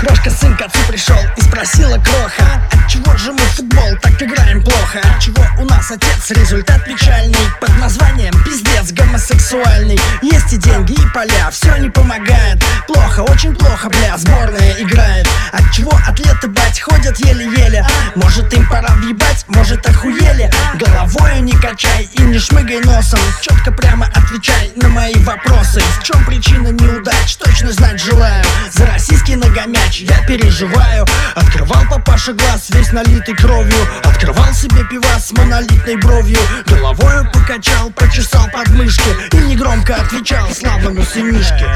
Крошка сын к пришел и спросила Кроха Отчего же мы футбол плохо? Отчего у нас отец? Результат печальный. Под названием пиздец гомосексуальный Есть и деньги, и поля, все не помогает. Плохо, очень плохо, бля, сборная играет. Отчего атлеты, бать, ходят еле-еле? Может им пора въебать, может охуели? Головою не качай и не шмыгай носом. Четко прямо отвечай на мои вопросы. В чем причина неудач, точно знать желаю. За российский ногомяч я переживаю. Открывал папаша глаз, весь налитый кровью Открывал себе пивас с монолитной бровью Головою покачал, прочесал подмышки И негромко отвечал славному сынишке.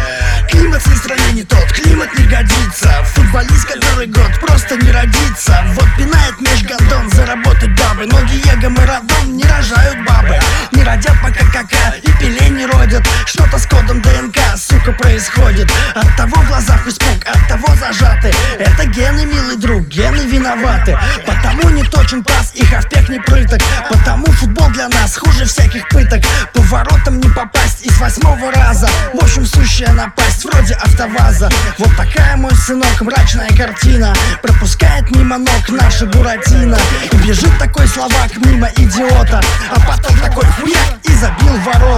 Климат в стране не тот, климат не годится. Футболист, который год просто не родится. Вот пинает меж гондон заработать бабы. Но Диего Марадон не рожают бабы. Не родят пока кака и пиле не родят. Что-то с кодом ДНК, сука, происходит. От того в глазах испуг, от того зажаты. Это гены, милый друг, гены виноваты. Не точен пас и хавпек не прыток Потому футбол для нас хуже всяких пыток. По воротам не попасть и с восьмого раза В общем, сущая напасть, вроде автоваза. Вот такая, мой сынок, мрачная картина Пропускает мимо ног наша Буратино. И бежит такой словак мимо идиота А потом такой хуяк и забил в ворота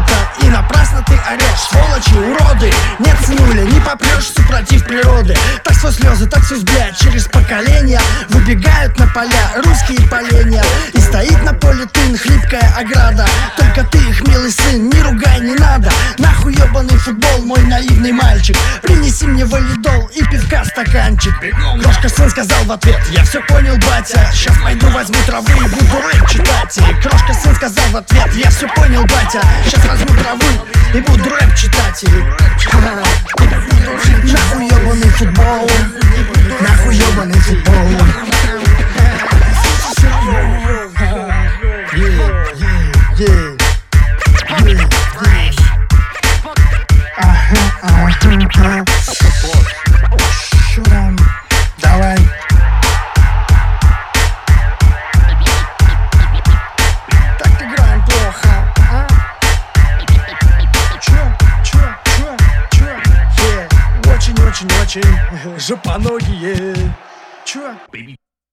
уроды. Нет, сынуля, не попрешь супротив природы. Так свой слезы, так все блядь, через поколения. Выбегают на поля русские поленья. И стоит на поле тын, хлипкая ограда. Только ты их, милый сын, не ругай, не надо. Нахуй ебаный футбол, мой наивный мальчик. Принеси мне валидол и стаканчик. Крошка сын сказал в ответ, я все понял, батя. Сейчас пойду возьму травы и буду рэп читать И крошка сын сказал в ответ, я все понял, батя. Сейчас возьму травы и буду рэп читать Нахуй ебаный футбол? Нахуй ебаный футбол? Yeah. Ага, ага. Очень-очень-очень жопоногие. Чё?